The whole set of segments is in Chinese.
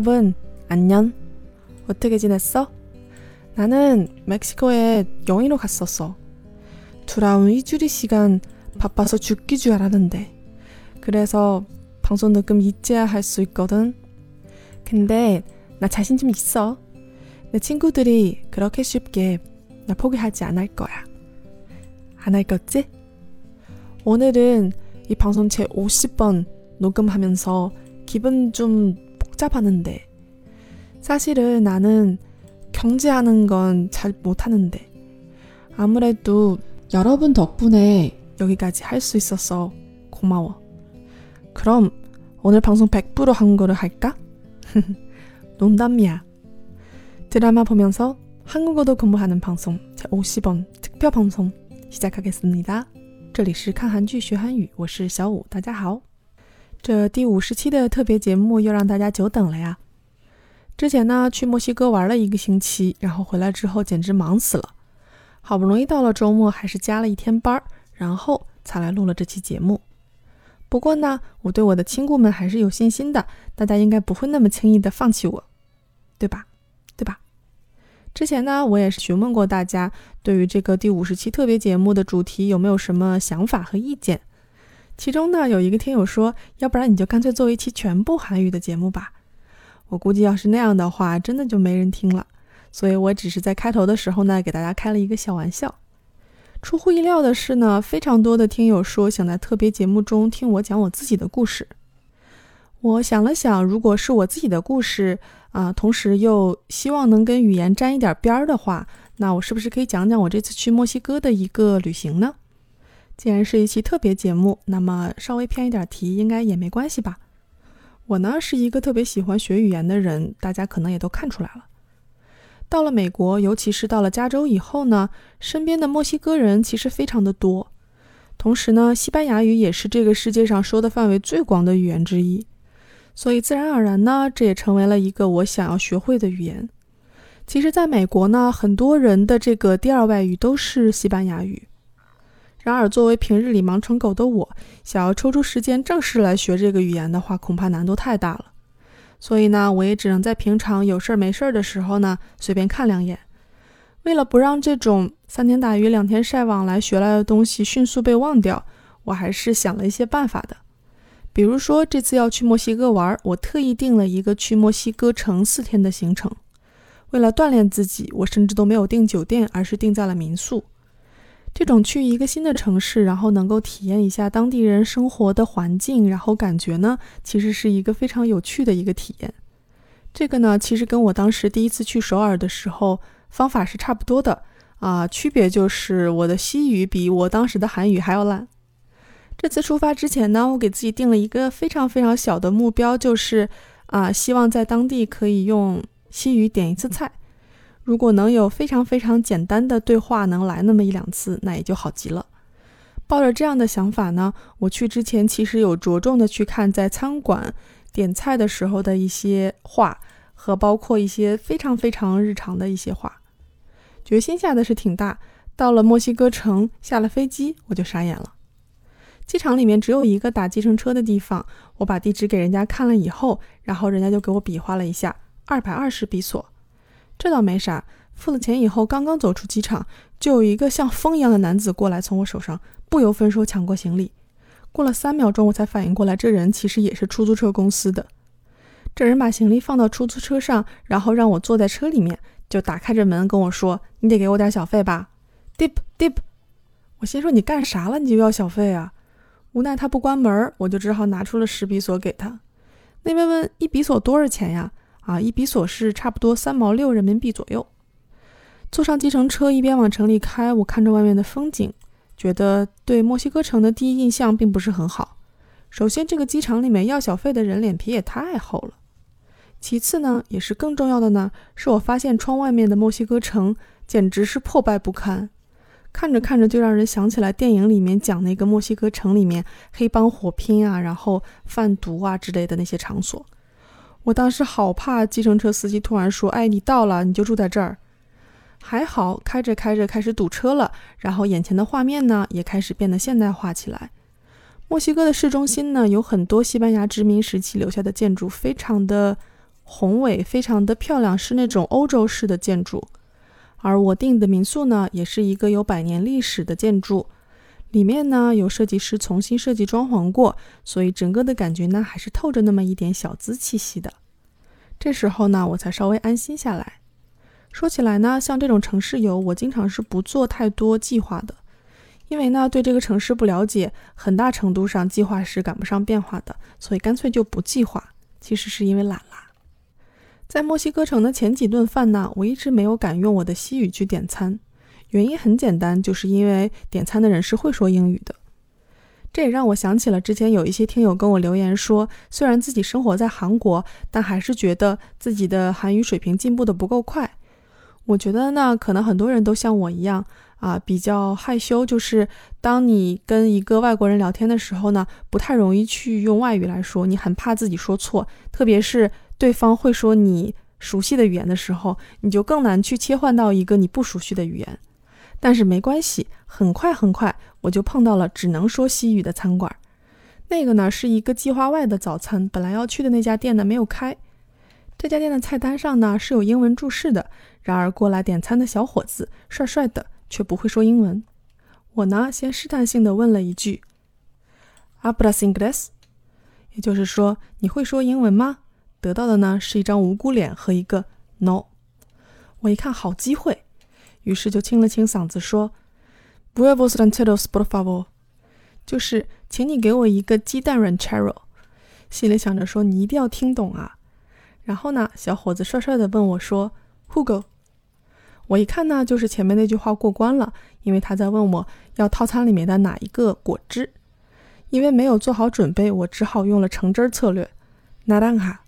여러분, 안녕. 어떻게 지냈어? 나는 멕시코에 영희로 갔었어. 돌아온 이주리 시간 바빠서 죽기 줄 알았는데. 그래서 방송 녹음 이제야 할 수 있거든. 근데 나 자신 좀 있어. 내 친구들이 그렇게 쉽게 나 포기하지 않을 거야. 안 할 거지? 오늘은 이 방송 제 50번 녹음하면서 기분 좀 복잡하는데 사실은 나는 경제하는 건 잘 못하는데 아무래도 여러분 덕분에 여기까지 할 수 있어서 고마워. 그럼 오늘 방송 100% 한국어를 할까? 농담이야. 드라마 보면서 한국어도 공부하는 방송 제 50원 특별 방송 시작하겠습니다. 这里是看韩剧学韩语，我是小五，大家好。 这第五十期的特别节目又让大家久等了呀。之前呢去墨西哥玩了一个星期，然后回来之后简直忙死了，好不容易到了周末，还是加了一天班儿，然后才来录了这期节目。不过呢，我对我的亲故们还是有信心的，大家应该不会那么轻易的放弃我，对吧？对吧？之前呢，我也是询问过大家，对于这个第五十期特别节目的主题有没有什么想法和意见？其中呢，有一个听友说，要不然你就干脆做一期全部韩语的节目吧。我估计要是那样的话，真的就没人听了。所以我只是在开头的时候呢，给大家开了一个小玩笑。出乎意料的是呢，非常多的听友说想在特别节目中听我讲我自己的故事。我想了想，如果是我自己的故事啊，同时又希望能跟语言沾一点边儿的话，那我是不是可以讲讲我这次去墨西哥的一个旅行呢？既然是一期特别节目，那么稍微偏一点题应该也没关系吧？我呢是一个特别喜欢学语言的人，大家可能也都看出来了。到了美国，尤其是到了加州以后呢，身边的墨西哥人其实非常的多。同时呢，西班牙语也是这个世界上说的范围最广的语言之一。所以自然而然呢，这也成为了一个我想要学会的语言。其实，在美国呢，很多人的这个第二外语都是西班牙语。然而，作为平日里忙成狗的我，想要抽出时间正式来学这个语言的话，恐怕难度太大了。所以呢，我也只能在平常有事儿没事儿的时候呢，随便看两眼。为了不让这种三天打鱼两天晒网来学来的东西迅速被忘掉，我还是想了一些办法的。比如说，这次要去墨西哥玩，我特意定了一个去墨西哥城四天的行程。为了锻炼自己，我甚至都没有订酒店，而是订在了民宿。这种去一个新的城市，然后能够体验一下当地人生活的环境，然后感觉呢，其实是一个非常有趣的一个体验。这个呢，其实跟我当时第一次去首尔的时候方法是差不多的啊，区别就是我的西语比我当时的韩语还要烂。这次出发之前呢，我给自己定了一个非常非常小的目标，就是啊，希望在当地可以用西语点一次菜。如果能有非常非常简单的对话能来那么一两次，那也就好极了。抱着这样的想法呢，我去之前其实有着重的去看在餐馆点菜的时候的一些话，和包括一些非常非常日常的一些话。决心下的是挺大。到了墨西哥城，下了飞机我就傻眼了。机场里面只有一个打计程车的地方，我把地址给人家看了以后，然后人家就给我比划了一下，二百二十比索。这倒没啥，付了钱以后，刚刚走出机场，就有一个像风一样的男子过来，从我手上不由分说抢过行李。过了三秒钟，我才反应过来，这人其实也是出租车公司的。这人把行李放到出租车上，然后让我坐在车里面，就打开着门跟我说：“你得给我点小费吧，Deep Deep。”我心说：“你干啥了？你就要小费啊？”无奈他不关门，我就只好拿出了十比索给他。那边问一比索多少钱呀？啊，一比索是差不多三毛六人民币左右。坐上计程车，一边往城里开，我看着外面的风景，觉得对墨西哥城的第一印象并不是很好。首先，这个机场里面要小费的人脸皮也太厚了。其次呢，也是更重要的呢，是我发现窗外面的墨西哥城简直是破败不堪。看着看着就让人想起来电影里面讲那个墨西哥城里面黑帮火拼啊，然后贩毒啊之类的那些场所。我当时好怕计程车司机突然说：“哎，你到了，你就住在这儿。”还好开着开着开始堵车了，然后眼前的画面呢也开始变得现代化起来。墨西哥的市中心呢有很多西班牙殖民时期留下的建筑，非常的宏伟，非常的漂亮，是那种欧洲式的建筑。而我订的民宿呢，也是一个有百年历史的建筑，里面呢有设计师重新设计装潢过，所以整个的感觉呢还是透着那么一点小资气息的。这时候呢，我才稍微安心下来。说起来呢，像这种城市游，我经常是不做太多计划的，因为呢对这个城市不了解，很大程度上计划是赶不上变化的，所以干脆就不计划。其实是因为懒啦。在墨西哥城的前几顿饭呢，我一直没有敢用我的西语去点餐，原因很简单，就是因为点餐的人是会说英语的。这也让我想起了之前有一些听友跟我留言说，虽然自己生活在韩国，但还是觉得自己的韩语水平进步的不够快。我觉得呢，可能很多人都像我一样啊，比较害羞，就是当你跟一个外国人聊天的时候呢，不太容易去用外语来说，你很怕自己说错，特别是。对方会说你熟悉的语言的时候，你就更难去切换到一个你不熟悉的语言。但是没关系，很快很快我就碰到了只能说西语的餐馆。那个呢是一个计划外的早餐，本来要去的那家店呢没有开。这家店的菜单上呢是有英文注释的，然而过来点餐的小伙子帅帅的，却不会说英文。我呢先试探性的问了一句：“Hablas inglés？” 也就是说，你会说英文吗？得到的呢是一张无辜脸和一个 no。我一看好机会，于是就清了清嗓子说：“Buevos rancheros por favor。”就是请你给我一个鸡蛋 ranchero。心里想着说你一定要听懂啊。然后呢，小伙子帅帅的问我说：“Hugo？” 我一看呢，就是前面那句话过关了，因为他在问我要套餐里面的哪一个果汁。因为没有做好准备，我只好用了橙汁策略。拿蛋卡。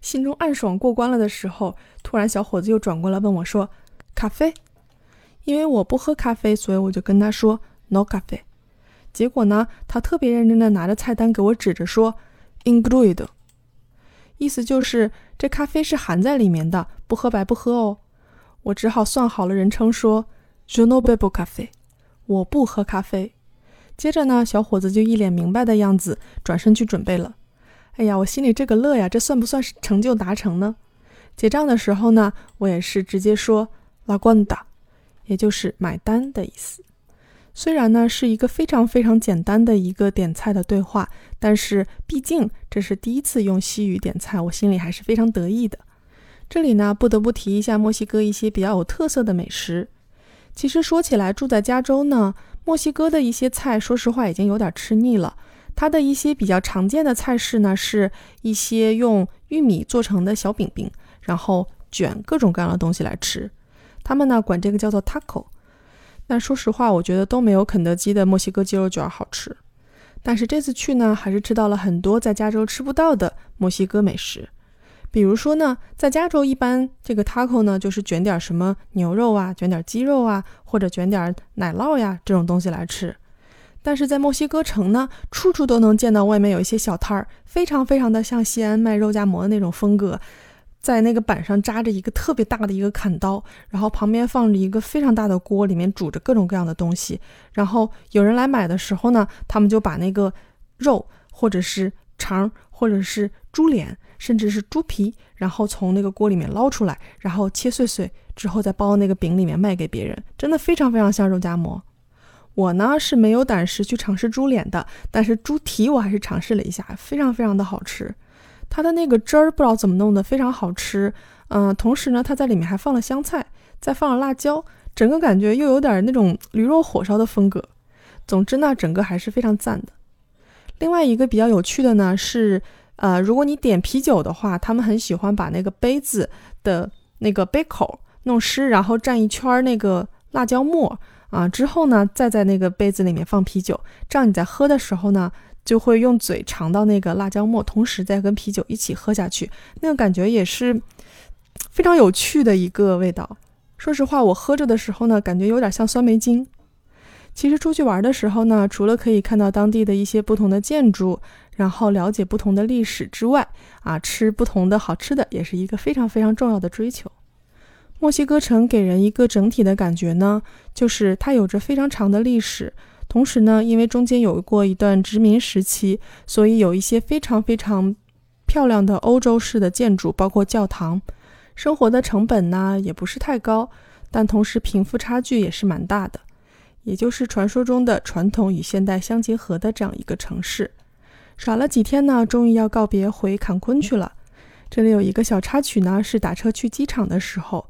心中暗爽过关了的时候，突然小伙子又转过来问我说：“咖啡？”因为我不喝咖啡，所以我就跟他说 “no 咖啡”。结果呢，他特别认真的拿着菜单给我指着说 “include”，意思就是这咖啡是含在里面的，不喝白不喝哦。我只好算好了人称说 “je no bebo 咖啡”，我不喝咖啡。接着呢，小伙子就一脸明白的样子，转身去准备了。哎呀，我心里这个乐呀，这算不算是成就达成呢？结账的时候呢，我也是直接说 lagunda 也就是买单的意思。虽然呢是一个非常非常简单的一个点菜的对话，但是毕竟这是第一次用西语点菜，我心里还是非常得意的。这里呢不得不提一下墨西哥一些比较有特色的美食。其实说起来，住在加州呢，墨西哥的一些菜，说实话已经有点吃腻了。它的一些比较常见的菜式呢，是一些用玉米做成的小饼饼，然后卷各种各样的东西来吃。他们呢管这个叫做 taco。但说实话，我觉得都没有肯德基的墨西哥鸡肉卷好吃。但是这次去呢，还是吃到了很多在加州吃不到的墨西哥美食。比如说呢，在加州一般这个 taco 呢，就是卷点什么牛肉啊，卷点鸡肉啊，或者卷点奶酪呀这种东西来吃。但是在墨西哥城呢，处处都能见到外面有一些小摊儿，非常非常的像西安卖肉夹馍的那种风格，在那个板上扎着一个特别大的一个砍刀，然后旁边放着一个非常大的锅，里面煮着各种各样的东西。然后有人来买的时候呢，他们就把那个肉或者是肠或者是猪脸，甚至是猪皮，然后从那个锅里面捞出来，然后切碎碎之后再包那个饼里面卖给别人，真的非常非常像肉夹馍。我呢是没有胆识去尝试猪脸的，但是猪蹄我还是尝试了一下，非常非常的好吃。它的那个汁儿不知道怎么弄的，非常好吃。嗯，同时呢，它在里面还放了香菜，再放了辣椒，整个感觉又有点那种驴肉火烧的风格。总之呢，整个还是非常赞的。另外一个比较有趣的呢是，呃，如果你点啤酒的话，他们很喜欢把那个杯子的那个杯口弄湿，然后蘸一圈那个辣椒末。啊，之后呢，再在那个杯子里面放啤酒，这样你在喝的时候呢，就会用嘴尝到那个辣椒末，同时再跟啤酒一起喝下去，那个感觉也是非常有趣的一个味道。说实话，我喝着的时候呢，感觉有点像酸梅精。其实出去玩的时候呢，除了可以看到当地的一些不同的建筑，然后了解不同的历史之外，啊，吃不同的好吃的也是一个非常非常重要的追求。墨西哥城给人一个整体的感觉呢，就是它有着非常长的历史，同时呢，因为中间有过一段殖民时期，所以有一些非常非常漂亮的欧洲式的建筑，包括教堂。生活的成本呢也不是太高，但同时贫富差距也是蛮大的，也就是传说中的传统与现代相结合的这样一个城市。耍了几天呢，终于要告别回坎昆去了。这里有一个小插曲呢，是打车去机场的时候，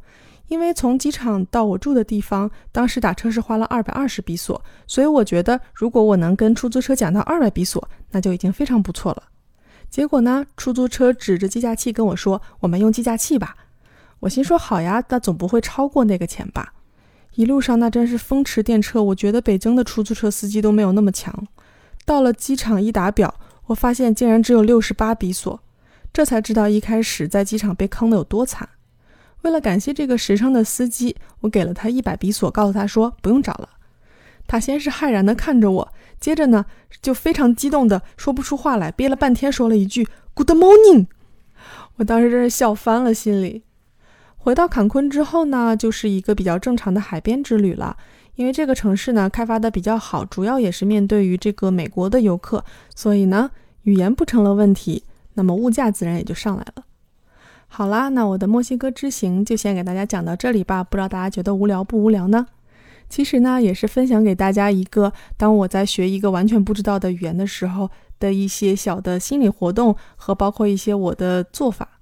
因为从机场到我住的地方，当时打车是花了二百二十比索，所以我觉得如果我能跟出租车讲到二百比索，那就已经非常不错了。结果呢，出租车指着计价器跟我说：“我们用计价器吧。”我心说好呀，那总不会超过那个钱吧？一路上那真是风驰电掣，我觉得北京的出租车司机都没有那么强。到了机场一打表，我发现竟然只有六十八比索，这才知道一开始在机场被坑的有多惨。为了感谢这个实诚的司机，我给了他一百比索，告诉他说不用找了。他先是骇然的看着我，接着呢就非常激动的说不出话来，憋了半天说了一句 “Good morning”。我当时真是笑翻了，心里。回到坎昆之后呢，就是一个比较正常的海边之旅了。因为这个城市呢开发的比较好，主要也是面对于这个美国的游客，所以呢语言不成了问题，那么物价自然也就上来了。好啦，那我的墨西哥之行就先给大家讲到这里吧。不知道大家觉得无聊不无聊呢？其实呢也是分享给大家一个，当我在学一个完全不知道的语言的时候的一些小的心理活动和包括一些我的做法。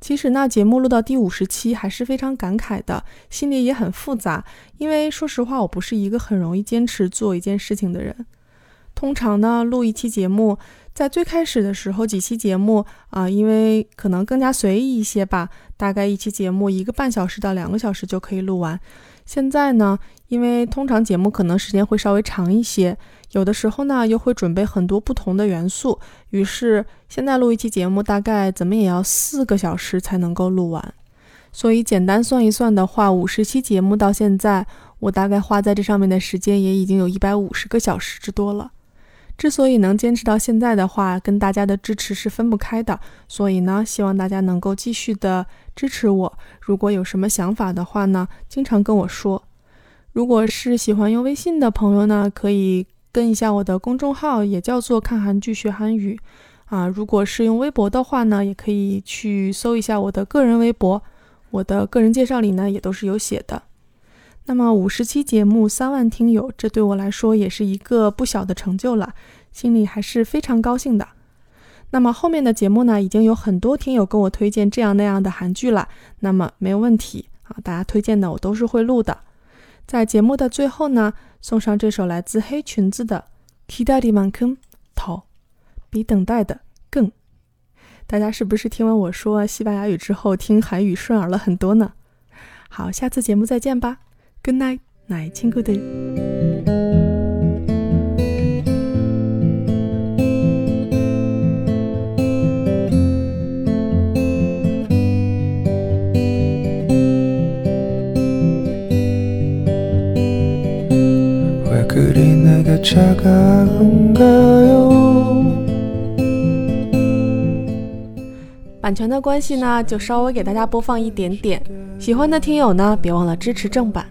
其实呢，节目录到第五十期还是非常感慨的，心里也很复杂。因为说实话，我不是一个很容易坚持做一件事情的人。通常呢，录一期节目，在最开始的时候几期节目啊，因为可能更加随意一些吧，大概一期节目一个半小时到两个小时就可以录完。现在呢，因为通常节目可能时间会稍微长一些。有的时候呢，又会准备很多不同的元素，于是现在录一期节目，大概怎么也要四个小时才能够录完。所以简单算一算的话，五十期节目到现在，我大概花在这上面的时间也已经有一百五十个小时之多了。之所以能坚持到现在的话，跟大家的支持是分不开的。所以呢，希望大家能够继续的支持我。如果有什么想法的话呢，经常跟我说。如果是喜欢用微信的朋友呢，可以。跟一下我的公众号，也叫做看韩剧学韩语啊。如果是用微博的话呢，也可以去搜一下我的个人微博，我的个人介绍里呢也都是有写的。那么五十期节目，三万听友，这对我来说也是一个不小的成就了，心里还是非常高兴的。那么后面的节目呢，已经有很多听友跟我推荐这样那样的韩剧了，那么没有问题啊，大家推荐的我都是会录的。在节目的最后呢。送上这首来自黑裙子的《기다리만큼더》，比等待的更。大家是不是听完我说西班牙语之后，听韩语顺耳了很多呢？好，下次节目再见吧 ，Good night，奶亲姑的。版权的关系呢，就稍微给大家播放一点点。喜欢的听友呢，别忘了支持正版。